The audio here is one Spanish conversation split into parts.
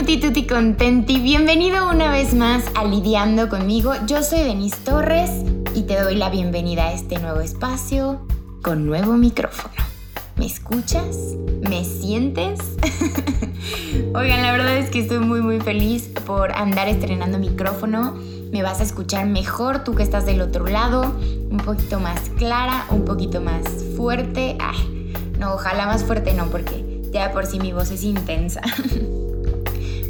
Tutti Tutti Contenti, bienvenido una vez más a Lidiando conmigo. Yo soy Denise Torres y te doy la bienvenida a este nuevo espacio con nuevo micrófono. ¿Me escuchas? ¿Me sientes? Oigan, la verdad es que estoy muy muy feliz por andar estrenando micrófono. Me vas a escuchar mejor tú que estás del otro lado, un poquito más clara, un poquito más fuerte. No, ojalá más fuerte no, porque ya por sí mi voz es intensa.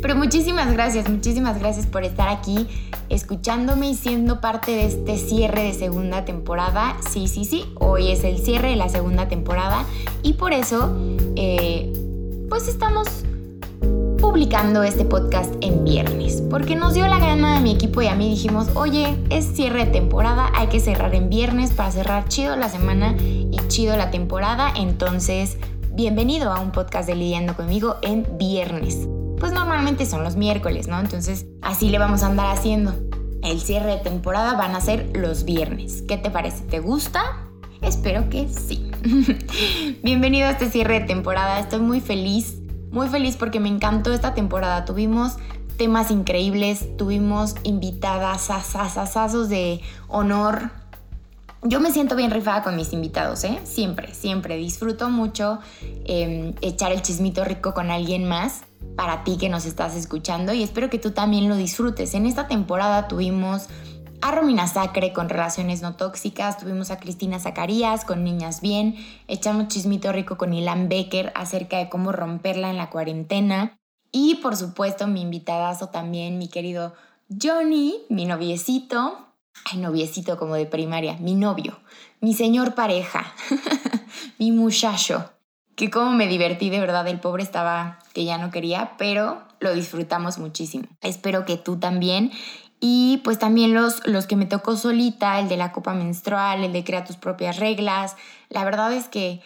Pero muchísimas gracias, muchísimas gracias por estar aquí escuchándome y siendo parte de este cierre de segunda temporada. Sí, sí, sí, hoy es el cierre de la segunda temporada y por eso eh, pues estamos publicando este podcast en viernes, porque nos dio la gana a mi equipo y a mí dijimos, oye, es cierre de temporada, hay que cerrar en viernes para cerrar chido la semana y chido la temporada, entonces bienvenido a un podcast de Lidiando conmigo en viernes pues normalmente son los miércoles, ¿no? Entonces así le vamos a andar haciendo. El cierre de temporada van a ser los viernes. ¿Qué te parece? ¿Te gusta? Espero que sí. Bienvenido a este cierre de temporada. Estoy muy feliz, muy feliz porque me encantó esta temporada. Tuvimos temas increíbles, tuvimos invitadas asasasazos de honor. Yo me siento bien rifada con mis invitados, ¿eh? Siempre, siempre. Disfruto mucho em, echar el chismito rico con alguien más para ti que nos estás escuchando y espero que tú también lo disfrutes. En esta temporada tuvimos a Romina Sacre con relaciones no tóxicas, tuvimos a Cristina Zacarías con Niñas Bien, echamos chismito rico con Ilan Becker acerca de cómo romperla en la cuarentena y por supuesto mi invitadazo también, mi querido Johnny, mi noviecito, ay noviecito como de primaria, mi novio, mi señor pareja, mi muchacho que como me divertí de verdad, el pobre estaba que ya no quería, pero lo disfrutamos muchísimo. Espero que tú también. Y pues también los, los que me tocó solita, el de la copa menstrual, el de crea tus propias reglas. La verdad es que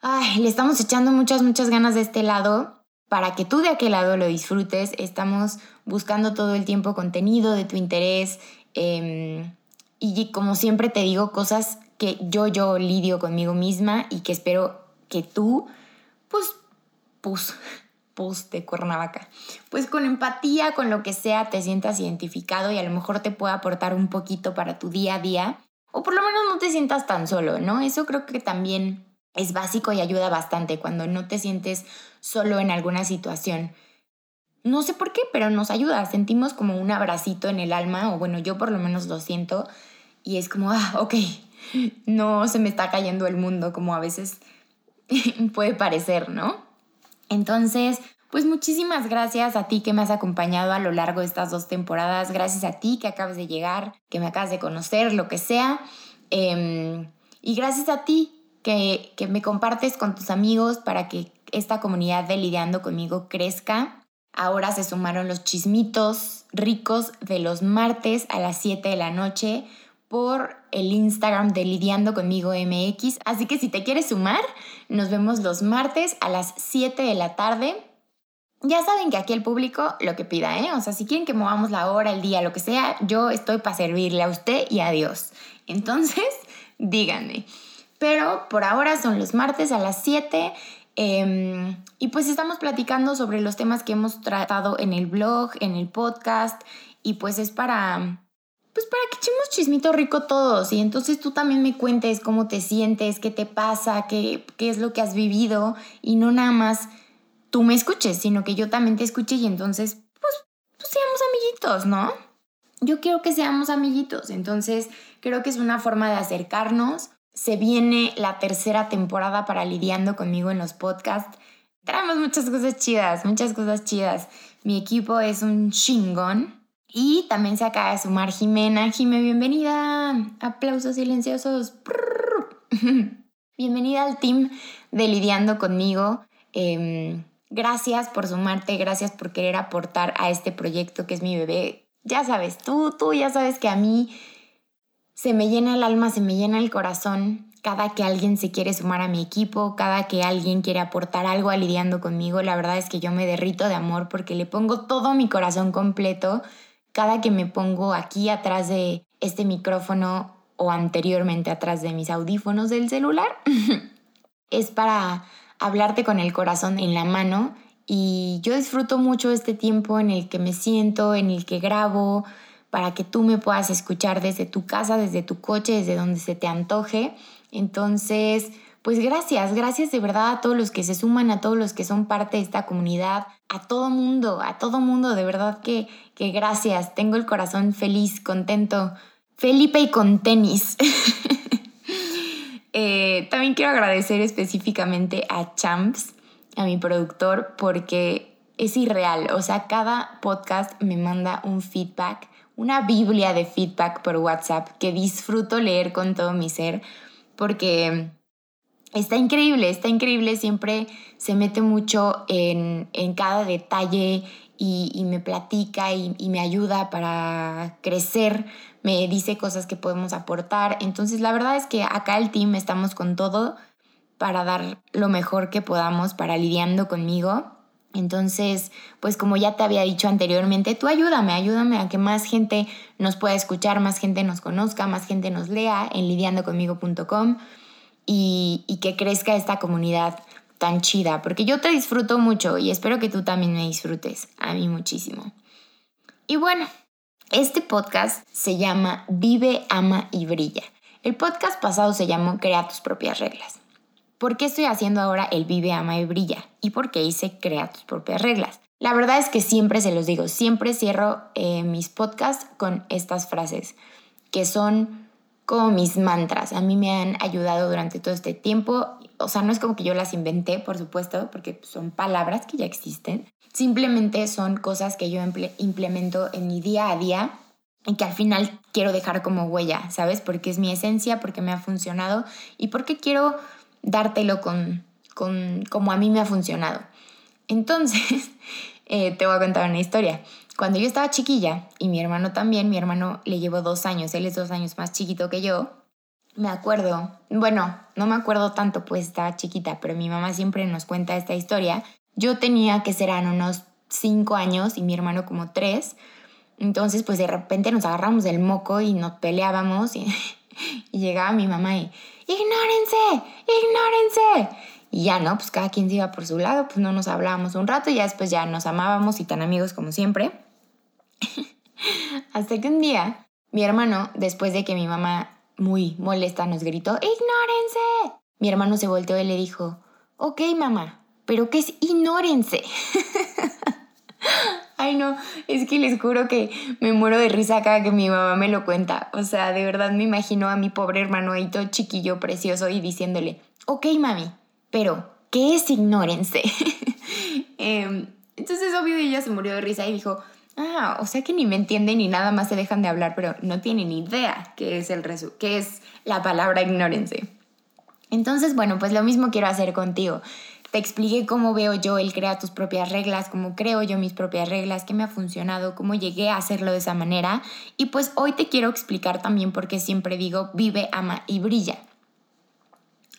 ay, le estamos echando muchas, muchas ganas de este lado para que tú de aquel lado lo disfrutes. Estamos buscando todo el tiempo contenido de tu interés. Em, y como siempre te digo, cosas que yo, yo lidio conmigo misma y que espero que tú, pues, pues, pues de Cuernavaca, pues con empatía, con lo que sea, te sientas identificado y a lo mejor te pueda aportar un poquito para tu día a día, o por lo menos no te sientas tan solo, ¿no? Eso creo que también es básico y ayuda bastante cuando no te sientes solo en alguna situación. No sé por qué, pero nos ayuda, sentimos como un abracito en el alma, o bueno, yo por lo menos lo siento, y es como, ah, ok, no se me está cayendo el mundo como a veces puede parecer, ¿no? Entonces, pues muchísimas gracias a ti que me has acompañado a lo largo de estas dos temporadas, gracias a ti que acabas de llegar, que me acabas de conocer, lo que sea, em, y gracias a ti que, que me compartes con tus amigos para que esta comunidad de Lidiando conmigo crezca. Ahora se sumaron los chismitos ricos de los martes a las 7 de la noche por el Instagram de Lidiando conmigo MX. Así que si te quieres sumar, nos vemos los martes a las 7 de la tarde. Ya saben que aquí el público lo que pida, ¿eh? O sea, si quieren que movamos la hora, el día, lo que sea, yo estoy para servirle a usted y a Dios. Entonces, díganme. Pero por ahora son los martes a las 7. Em, y pues estamos platicando sobre los temas que hemos tratado en el blog, en el podcast. Y pues es para pues para que echemos chismito rico todos y entonces tú también me cuentes cómo te sientes, qué te pasa, qué, qué es lo que has vivido y no nada más tú me escuches, sino que yo también te escuche y entonces pues, pues seamos amiguitos, ¿no? Yo quiero que seamos amiguitos, entonces creo que es una forma de acercarnos. Se viene la tercera temporada para lidiando conmigo en los podcasts. Traemos muchas cosas chidas, muchas cosas chidas. Mi equipo es un chingón y también se acaba de sumar Jimena. Jime, bienvenida. Aplausos silenciosos. bienvenida al team de Lidiando conmigo. Em, gracias por sumarte, gracias por querer aportar a este proyecto que es mi bebé. Ya sabes, tú, tú ya sabes que a mí se me llena el alma, se me llena el corazón cada que alguien se quiere sumar a mi equipo, cada que alguien quiere aportar algo a lidiando conmigo, la verdad es que yo me derrito de amor porque le pongo todo mi corazón completo cada que me pongo aquí atrás de este micrófono o anteriormente atrás de mis audífonos del celular, es para hablarte con el corazón en la mano y yo disfruto mucho este tiempo en el que me siento, en el que grabo, para que tú me puedas escuchar desde tu casa, desde tu coche, desde donde se te antoje. Entonces, pues gracias, gracias de verdad a todos los que se suman, a todos los que son parte de esta comunidad, a todo mundo, a todo mundo, de verdad que, que gracias. Tengo el corazón feliz, contento. Felipe y con tenis. Eh, también quiero agradecer específicamente a Champs, a mi productor, porque es irreal. O sea, cada podcast me manda un feedback una biblia de feedback por WhatsApp que disfruto leer con todo mi ser porque está increíble, está increíble, siempre se mete mucho en, cada detalle y, me platica y, y, me ayuda para crecer, me dice cosas que podemos aportar. Entonces la verdad es que acá el team estamos con todo para dar lo mejor que podamos para lidiando conmigo entonces, pues como ya te había dicho anteriormente, tú ayúdame, ayúdame a que más gente nos pueda escuchar, más gente nos conozca, más gente nos lea en lidiandoconmigo.com y, que crezca esta comunidad tan chida, porque yo te disfruto mucho y espero que tú también me disfrutes, a mí muchísimo. Y bueno, este podcast se llama Vive, Ama y Brilla. El podcast pasado se llamó Crea tus propias reglas. ¿Por qué estoy haciendo ahora el vive, ama y brilla? ¿Y por qué hice crea tus propias reglas? La verdad es que siempre se los digo, siempre cierro eh, mis podcasts con estas frases, que son como mis mantras. A mí me han ayudado durante todo este tiempo. O sea, no es como que yo las inventé, por supuesto, porque son palabras que ya existen. Simplemente son cosas que yo implemento en mi día a día y que al final quiero dejar como huella, ¿sabes? Porque es mi esencia, porque me ha funcionado y porque quiero dártelo con, con como a mí me ha funcionado. Entonces, eh, te voy a contar una historia. Cuando yo estaba chiquilla, y mi hermano también, mi hermano le llevo dos años, él es dos años más chiquito que yo, me acuerdo, bueno, no me acuerdo tanto, pues estaba chiquita, pero mi mamá siempre nos cuenta esta historia. Yo tenía que serán unos cinco años y mi hermano como tres. Entonces, pues de repente nos agarramos del moco y nos peleábamos y, y llegaba mi mamá y, ignórense, ignórense. Y ya, ¿no? Pues cada quien se iba por su lado, pues no nos hablábamos un rato y ya después ya nos amábamos y tan amigos como siempre. Hasta que un día, mi hermano, después de que mi mamá muy molesta nos gritó, ¡ignórense! Mi hermano se volteó y le dijo, ok mamá, pero ¿qué es ignórense? Ay, no, es que les juro que me muero de risa cada que mi mamá me lo cuenta. O sea, de verdad me imagino a mi pobre hermano ahí todo chiquillo, precioso, y diciéndole, ok, mami, pero, ¿qué es ignórense? Em, entonces, obvio, ella se murió de risa y dijo, ah, o sea que ni me entienden ni nada más se dejan de hablar, pero no tienen idea qué es, el qué es la palabra ignórense. Entonces, bueno, pues lo mismo quiero hacer contigo. Te expliqué cómo veo yo el crear tus propias reglas, cómo creo yo mis propias reglas, qué me ha funcionado, cómo llegué a hacerlo de esa manera. Y pues hoy te quiero explicar también por qué siempre digo vive, ama y brilla.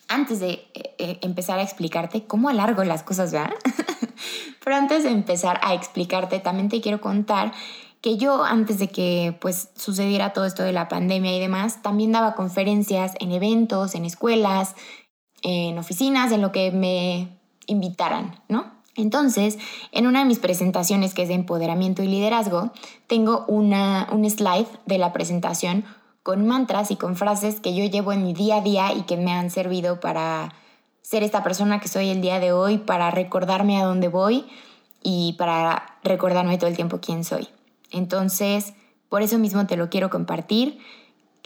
Antes de eh, eh, empezar a explicarte cómo alargo las cosas, ¿verdad? Pero antes de empezar a explicarte, también te quiero contar que yo antes de que pues sucediera todo esto de la pandemia y demás, también daba conferencias en eventos, en escuelas, en oficinas, en lo que me invitaran, ¿no? Entonces, en una de mis presentaciones que es de empoderamiento y liderazgo, tengo una, un slide de la presentación con mantras y con frases que yo llevo en mi día a día y que me han servido para ser esta persona que soy el día de hoy, para recordarme a dónde voy y para recordarme todo el tiempo quién soy. Entonces, por eso mismo te lo quiero compartir.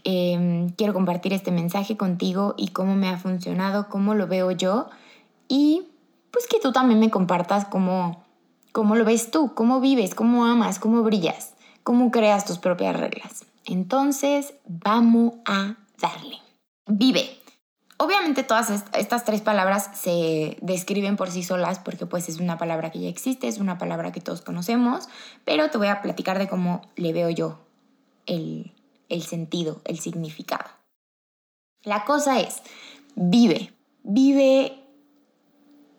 Em, quiero compartir este mensaje contigo y cómo me ha funcionado, cómo lo veo yo y pues que tú también me compartas cómo, cómo lo ves tú, cómo vives, cómo amas, cómo brillas, cómo creas tus propias reglas. Entonces, vamos a darle. Vive. Obviamente todas estas tres palabras se describen por sí solas porque pues es una palabra que ya existe, es una palabra que todos conocemos, pero te voy a platicar de cómo le veo yo el, el sentido, el significado. La cosa es, vive, vive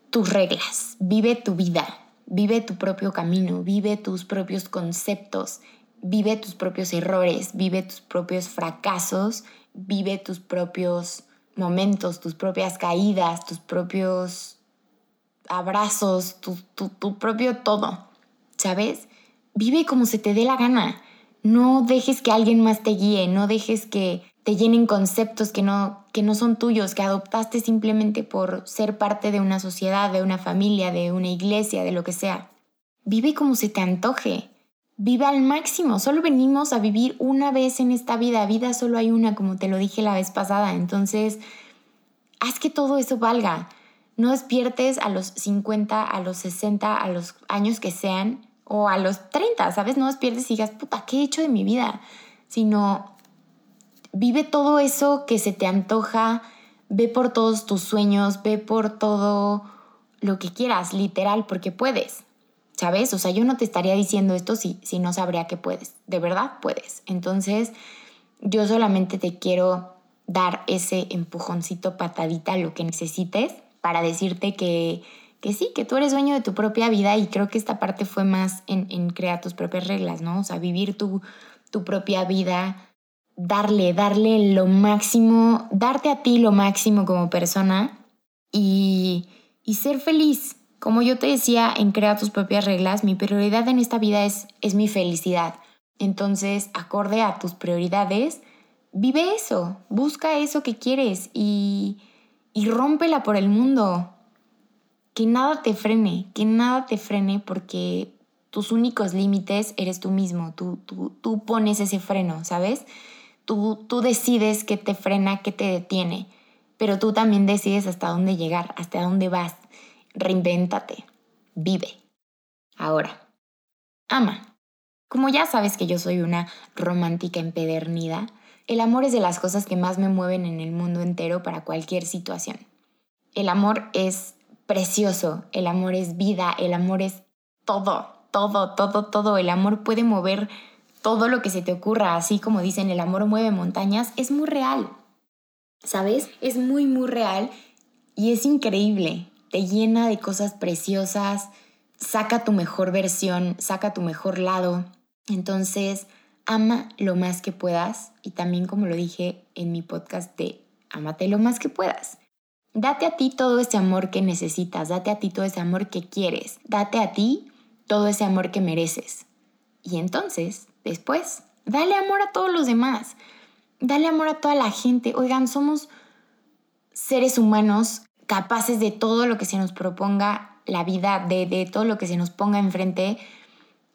tus reglas, vive tu vida, vive tu propio camino, vive tus propios conceptos, vive tus propios errores, vive tus propios fracasos, vive tus propios momentos, tus propias caídas, tus propios abrazos, tu, tu propio todo, ¿sabes? Vive como se te dé la gana. No dejes que alguien más te guíe, no dejes que te llenen conceptos que no, que no son tuyos, que adoptaste simplemente por ser parte de una sociedad, de una familia, de una iglesia, de lo que sea. Vive como se te antoje. Vive al máximo. Solo venimos a vivir una vez en esta vida. Vida solo hay una, como te lo dije la vez pasada. Entonces, haz que todo eso valga. No despiertes a los 50, a los 60, a los años que sean, o a los 30, ¿sabes? No despiertes y digas, puta, ¿qué he hecho de mi vida? Sino vive todo eso que se te antoja, ve por todos tus sueños, ve por todo lo que quieras, literal, porque puedes. ¿Sabes? O sea, yo no te estaría diciendo esto si, si no sabría que puedes. De verdad puedes. Entonces, yo solamente te quiero dar ese empujoncito, patadita, lo que necesites para decirte que, que sí, que tú eres dueño de tu propia vida y creo que esta parte fue más en, crear tus propias reglas, ¿no? O sea, vivir tu, tu propia vida, darle, darle lo máximo, darte a ti lo máximo como persona y, y ser feliz. Como yo te decía en Crea tus propias reglas, mi prioridad en esta vida es, es mi felicidad. Entonces, acorde a tus prioridades, vive eso, busca eso que quieres y, y rómpela por el mundo. Que nada te frene, que nada te frene porque tus únicos límites eres tú mismo, tú, tú, tú pones ese freno, ¿sabes? Tú, decides qué te frena, qué te detiene, pero tú también decides hasta dónde llegar, hasta dónde vas. Reinvéntate, vive. Ahora, ama. Como ya sabes que yo soy una romántica empedernida, el amor es de las cosas que más me mueven en el mundo entero para cualquier situación. El amor es precioso, el amor es vida, el amor es todo, todo, todo, todo. El amor puede mover todo lo que se te ocurra, así como dicen el amor mueve montañas, es muy real. ¿Sabes? Es muy, muy real y es increíble. Te llena de cosas preciosas, saca tu mejor versión, saca tu mejor lado. Entonces, ama lo más que puedas y también como lo dije en mi podcast de Amate lo más que puedas. Date a ti todo ese amor que necesitas, date a ti todo ese amor que quieres, date a ti todo ese amor que mereces. Y entonces después. Dale amor a todos los demás. Dale amor a toda la gente. Oigan, somos seres humanos capaces de todo lo que se nos proponga la vida, de, de todo lo que se nos ponga enfrente.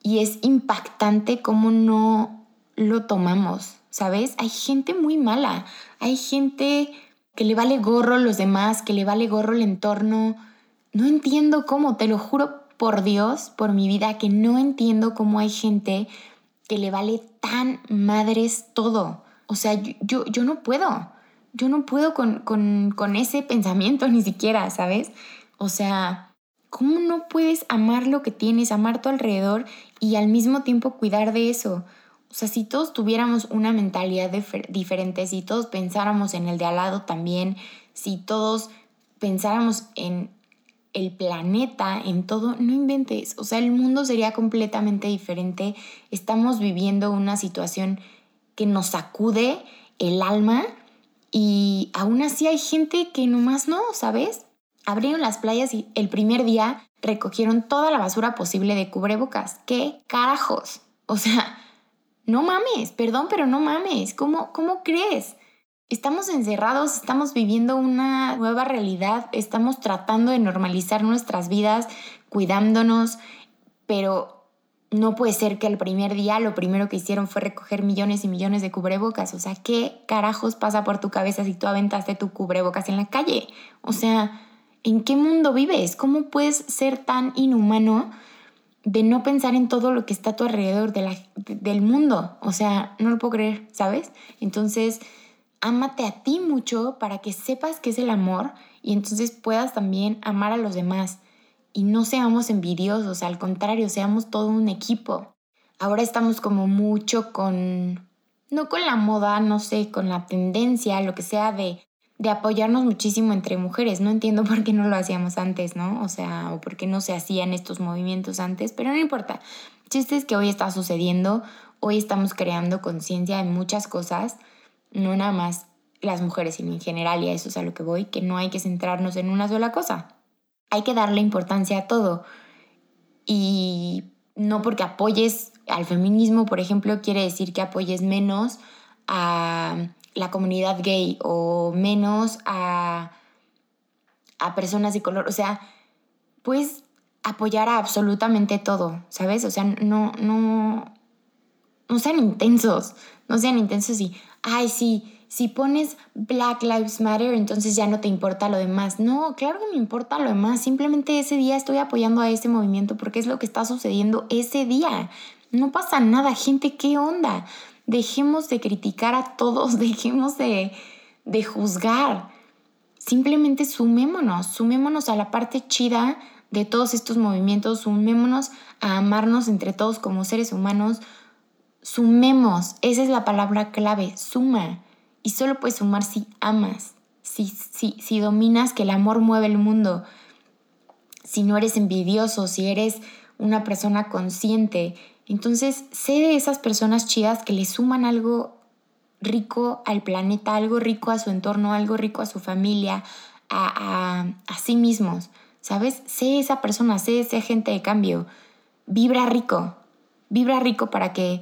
Y es impactante cómo no lo tomamos, ¿sabes? Hay gente muy mala. Hay gente que le vale gorro los demás, que le vale gorro el entorno. No entiendo cómo, te lo juro por Dios, por mi vida, que no entiendo cómo hay gente que le vale tan madres todo. O sea, yo, yo, no puedo. Yo no puedo con, con, con ese pensamiento ni siquiera, ¿sabes? O sea, ¿cómo no puedes amar lo que tienes, amar tu alrededor y al mismo tiempo cuidar de eso? O sea, si todos tuviéramos una mentalidad diferente, si todos pensáramos en el de al lado también, si todos pensáramos en el planeta, en todo, no inventes. O sea, el mundo sería completamente diferente. Estamos viviendo una situación que nos sacude el alma y aún así hay gente que nomás no, ¿sabes? Abrieron las playas y el primer día recogieron toda la basura posible de cubrebocas. ¿Qué carajos? O sea, no mames, perdón, pero no mames. ¿Cómo, cómo crees? Estamos encerrados, estamos viviendo una nueva realidad, estamos tratando de normalizar nuestras vidas, cuidándonos, pero no puede ser que el primer día lo primero que hicieron fue recoger millones y millones de cubrebocas. O sea, ¿qué carajos pasa por tu cabeza si tú aventaste tu cubrebocas en la calle? O sea, ¿en qué mundo vives? ¿Cómo puedes ser tan inhumano de no pensar en todo lo que está a tu alrededor del mundo? O sea, no lo puedo creer, ¿sabes? Entonces ámate a ti mucho para que sepas qué es el amor y entonces puedas también amar a los demás. Y no seamos envidiosos, al contrario, seamos todo un equipo. Ahora estamos como mucho con, no con la moda, no sé, con la tendencia, lo que sea de, de apoyarnos muchísimo entre mujeres. No entiendo por qué no lo hacíamos antes, ¿no? O sea, o por qué no se hacían estos movimientos antes, pero no importa. El chiste es que hoy está sucediendo, hoy estamos creando conciencia de muchas cosas no nada más las mujeres, sino en general, y a eso es a lo que voy, que no hay que centrarnos en una sola cosa. Hay que darle importancia a todo. Y no porque apoyes al feminismo, por ejemplo, quiere decir que apoyes menos a la comunidad gay o menos a, a personas de color. O sea, puedes apoyar a absolutamente todo, ¿sabes? O sea, no, no, no sean intensos, no sean intensos y, ay, sí, si pones Black Lives Matter, entonces ya no te importa lo demás. No, claro que me importa lo demás. Simplemente ese día estoy apoyando a ese movimiento porque es lo que está sucediendo ese día. No pasa nada, gente, ¿qué onda? Dejemos de criticar a todos, dejemos de, de juzgar. Simplemente sumémonos, sumémonos a la parte chida de todos estos movimientos, sumémonos a amarnos entre todos como seres humanos. Sumemos, esa es la palabra clave, suma. Y solo puedes sumar si amas, si, si, si dominas que el amor mueve el mundo, si no eres envidioso, si eres una persona consciente. Entonces, sé de esas personas chidas que le suman algo rico al planeta, algo rico a su entorno, algo rico a su familia, a, a, sí mismos. ¿Sabes? Sé esa persona, sé ese agente de cambio. Vibra rico, vibra rico para que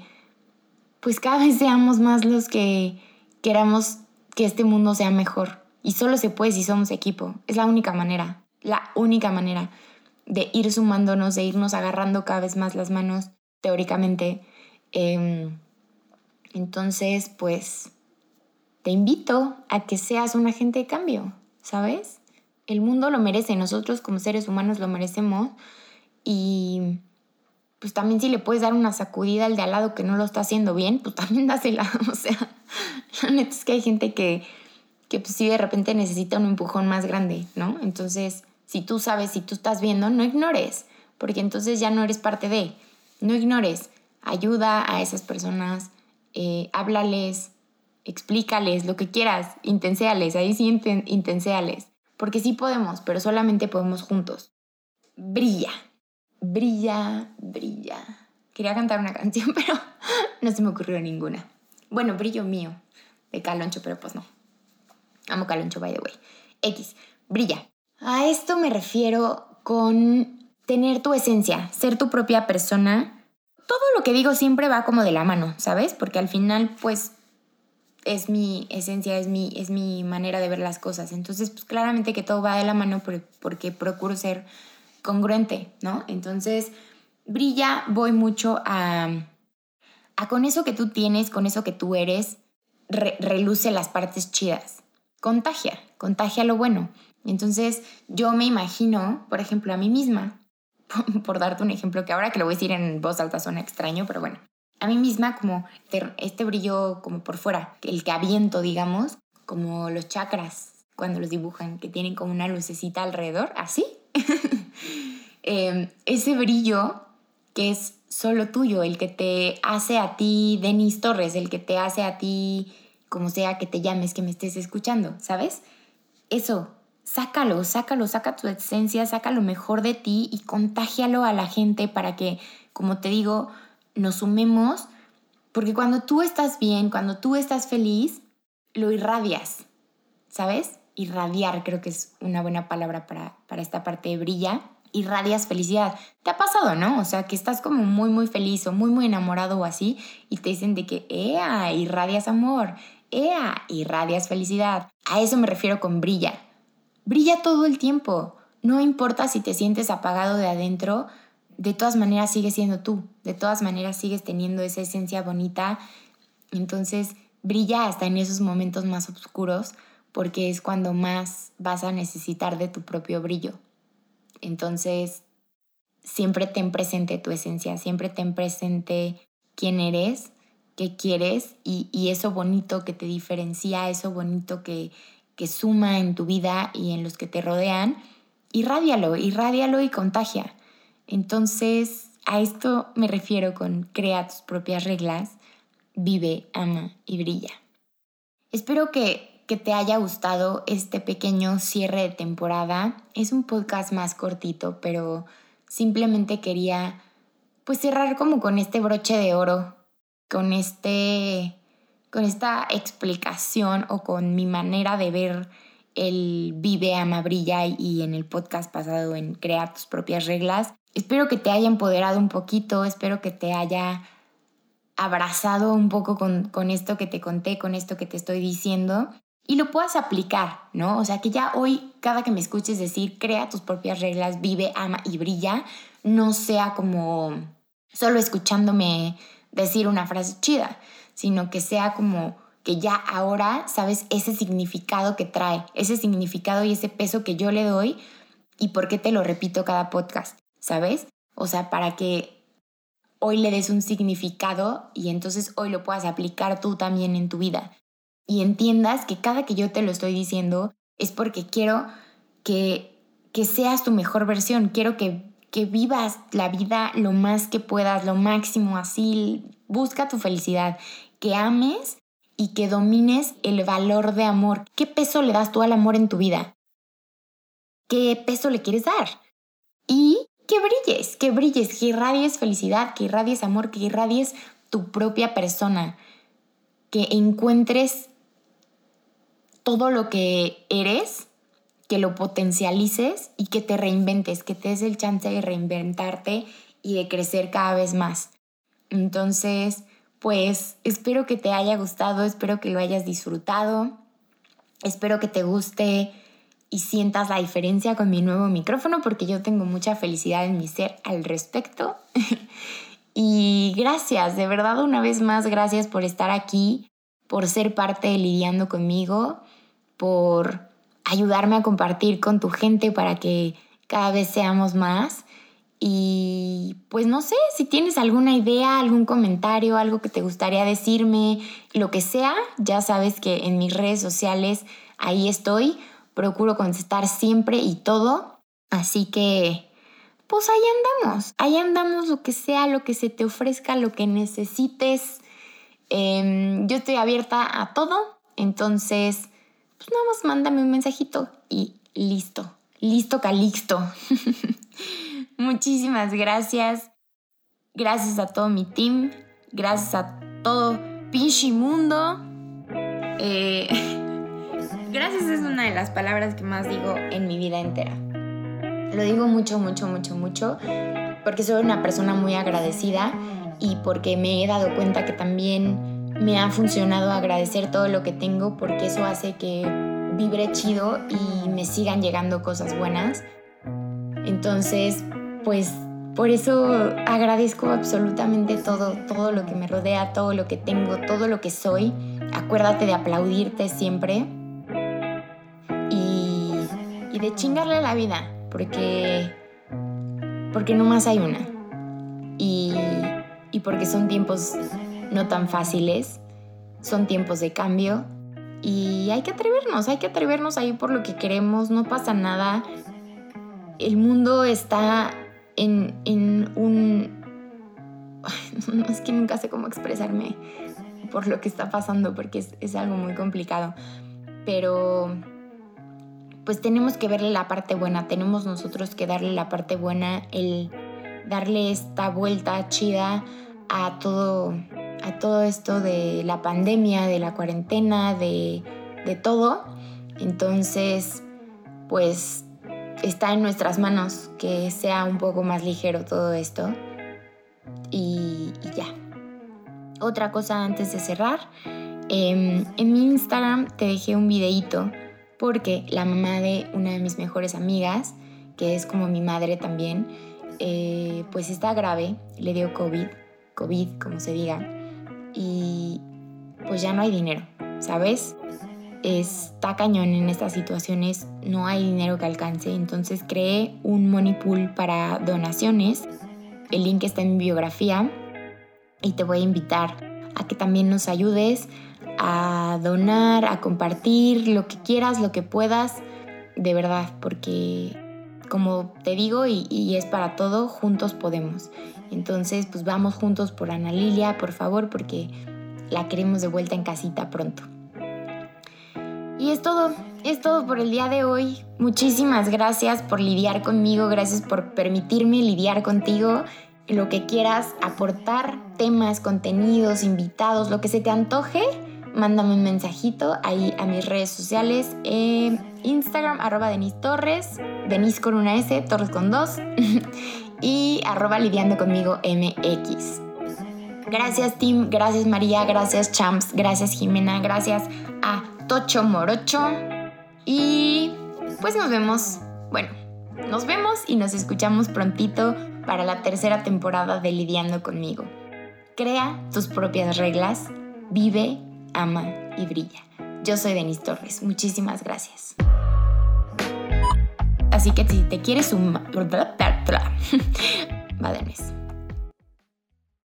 pues cada vez seamos más los que queramos que este mundo sea mejor. Y solo se puede si somos equipo. Es la única manera, la única manera de ir sumándonos, de irnos agarrando cada vez más las manos, teóricamente. Em, entonces, pues, te invito a que seas un agente de cambio, ¿sabes? El mundo lo merece, nosotros como seres humanos lo merecemos y pues también si le puedes dar una sacudida al de al lado que no lo está haciendo bien, pues también dásela. O sea, la neta es que hay gente que, que pues sí de repente necesita un empujón más grande, ¿no? Entonces, si tú sabes, si tú estás viendo, no ignores, porque entonces ya no eres parte de. No ignores. Ayuda a esas personas, eh, háblales, explícales, lo que quieras, intenséales, ahí sí intenséales. Porque sí podemos, pero solamente podemos juntos. Brilla brilla, brilla. Quería cantar una canción, pero no se me ocurrió ninguna. Bueno, brillo mío de Caloncho, pero pues no. Amo Caloncho, by the way. X, brilla. A esto me refiero con tener tu esencia, ser tu propia persona. Todo lo que digo siempre va como de la mano, ¿sabes? Porque al final, pues, es mi esencia, es mi, es mi manera de ver las cosas. Entonces, pues claramente que todo va de la mano porque procuro ser congruente, ¿no? Entonces, brilla, voy mucho a, a con eso que tú tienes, con eso que tú eres, reluce las partes chidas. Contagia, contagia lo bueno. Entonces, yo me imagino, por ejemplo, a mí misma, por darte un ejemplo que ahora que lo voy a decir en voz alta suena extraño, pero bueno, a mí misma como este brillo como por fuera, el que aviento, digamos, como los chakras cuando los dibujan, que tienen como una lucecita alrededor, así. Em, ese brillo que es solo tuyo, el que te hace a ti Denis Torres, el que te hace a ti como sea que te llames, que me estés escuchando, ¿sabes? Eso, sácalo, sácalo, saca tu esencia, saca lo mejor de ti y contágialo a la gente para que, como te digo, nos sumemos, porque cuando tú estás bien, cuando tú estás feliz, lo irradias, ¿sabes? irradiar, creo que es una buena palabra para, para esta parte de brilla, irradias felicidad. ¿Te ha pasado, no? O sea, que estás como muy, muy feliz o muy, muy enamorado o así y te dicen de que, ¡ea! Irradias amor, ¡ea! Irradias felicidad. A eso me refiero con brilla. Brilla todo el tiempo. No importa si te sientes apagado de adentro, de todas maneras sigues siendo tú. De todas maneras sigues teniendo esa esencia bonita. Entonces, brilla hasta en esos momentos más oscuros porque es cuando más vas a necesitar de tu propio brillo. Entonces, siempre ten presente tu esencia, siempre ten presente quién eres, qué quieres y, eso bonito que te diferencia, eso bonito que, que suma en tu vida y en los que te rodean, irradialo, irradialo y contagia. Entonces, a esto me refiero con crea tus propias reglas, vive, ama y brilla. Espero que que te haya gustado este pequeño cierre de temporada. Es un podcast más cortito, pero simplemente quería pues cerrar como con este broche de oro, con este con esta explicación o con mi manera de ver el Vive, Ama, Brilla y en el podcast pasado en Crea tus propias reglas. Espero que te haya empoderado un poquito, espero que te haya abrazado un poco con, con esto que te conté, con esto que te estoy diciendo y lo puedas aplicar, ¿no? O sea, que ya hoy, cada que me escuches decir, crea tus propias reglas, vive, ama y brilla, no sea como solo escuchándome decir una frase chida, sino que sea como que ya ahora sabes ese significado que trae, ese significado y ese peso que yo le doy y por qué te lo repito cada podcast, ¿sabes? O sea, para que hoy le des un significado y entonces hoy lo puedas aplicar tú también en tu vida. Y entiendas que cada que yo te lo estoy diciendo es porque quiero que, que seas tu mejor versión, quiero que, que vivas la vida lo más que puedas, lo máximo, así, busca tu felicidad, que ames y que domines el valor de amor. ¿Qué peso le das tú al amor en tu vida? ¿Qué peso le quieres dar? Y que brilles, que brilles, que irradies felicidad, que irradies amor, que irradies tu propia persona, que encuentres todo lo que eres, que lo potencialices y que te reinventes, que te des el chance de reinventarte y de crecer cada vez más. Entonces, pues espero que te haya gustado, espero que lo hayas disfrutado, espero que te guste y sientas la diferencia con mi nuevo micrófono porque yo tengo mucha felicidad en mi ser al respecto. y gracias, de verdad una vez más, gracias por estar aquí, por ser parte de lidiando conmigo, por ayudarme a compartir con tu gente para que cada vez seamos más. Y pues no sé, si tienes alguna idea, algún comentario, algo que te gustaría decirme, lo que sea, ya sabes que en mis redes sociales ahí estoy. Procuro contestar siempre y todo. Así que, pues ahí andamos. Ahí andamos lo que sea, lo que se te ofrezca, lo que necesites. Em, yo estoy abierta a todo. Entonces, pues nada más mándame un mensajito y listo. Listo, Calixto. Muchísimas gracias. Gracias a todo mi team. Gracias a todo pinche mundo. Eh, gracias es una de las palabras que más digo en mi vida entera. Lo digo mucho, mucho, mucho, mucho, porque soy una persona muy agradecida y porque me he dado cuenta que también me ha funcionado agradecer todo lo que tengo, porque eso hace que vibre chido y me sigan llegando cosas buenas. Entonces, pues por eso agradezco absolutamente todo, todo lo que me rodea, todo lo que tengo, todo lo que soy. Acuérdate de aplaudirte siempre y, y de chingarle la vida, porque, porque más hay una. Y, y porque son tiempos no tan fáciles, son tiempos de cambio y hay que atrevernos, hay que atrevernos a ir por lo que queremos, no pasa nada. El mundo está en, un... No, es que nunca sé cómo expresarme por lo que está pasando porque es, es algo muy complicado. Pero pues tenemos que verle la parte buena, tenemos nosotros que darle la parte buena, el darle esta vuelta chida a todo, a todo esto de la pandemia, de la cuarentena, de, de todo. Entonces, pues está en nuestras manos que sea un poco más ligero todo esto. Y, ya. Otra cosa antes de cerrar. Em, en mi Instagram te dejé un videíto porque la mamá de una de mis mejores amigas, que es como mi madre también, eh, pues está grave, le dio COVID, COVID como se diga, y pues ya no hay dinero, ¿sabes? está cañón en estas situaciones, no hay dinero que alcance, entonces creé un money pool para donaciones. El link está en mi biografía y te voy a invitar a que también nos ayudes a donar, a compartir lo que quieras, lo que puedas, de verdad, porque como te digo y, es para todo, juntos podemos. Entonces, pues vamos juntos por Ana Lilia, por favor, porque la queremos de vuelta en casita pronto. Y es todo, es todo por el día de hoy. Muchísimas gracias por lidiar conmigo, gracias por permitirme lidiar contigo. Lo que quieras aportar, temas, contenidos, invitados, lo que se te antoje, mándame un mensajito ahí a mis redes sociales. Eh, Instagram, arroba Denis Torres, Denis con una S, Torres con dos, y arroba lidiando. Gracias Tim, gracias María, gracias Champs, gracias Jimena, gracias a Tocho Morocho. Y pues nos vemos, bueno, nos vemos y nos escuchamos prontito para la tercera temporada de Lidiando conmigo. Crea tus propias reglas, vive, ama y brilla. Yo soy Denis Torres, muchísimas gracias. Así que si te quieres sumar... Va, Denise.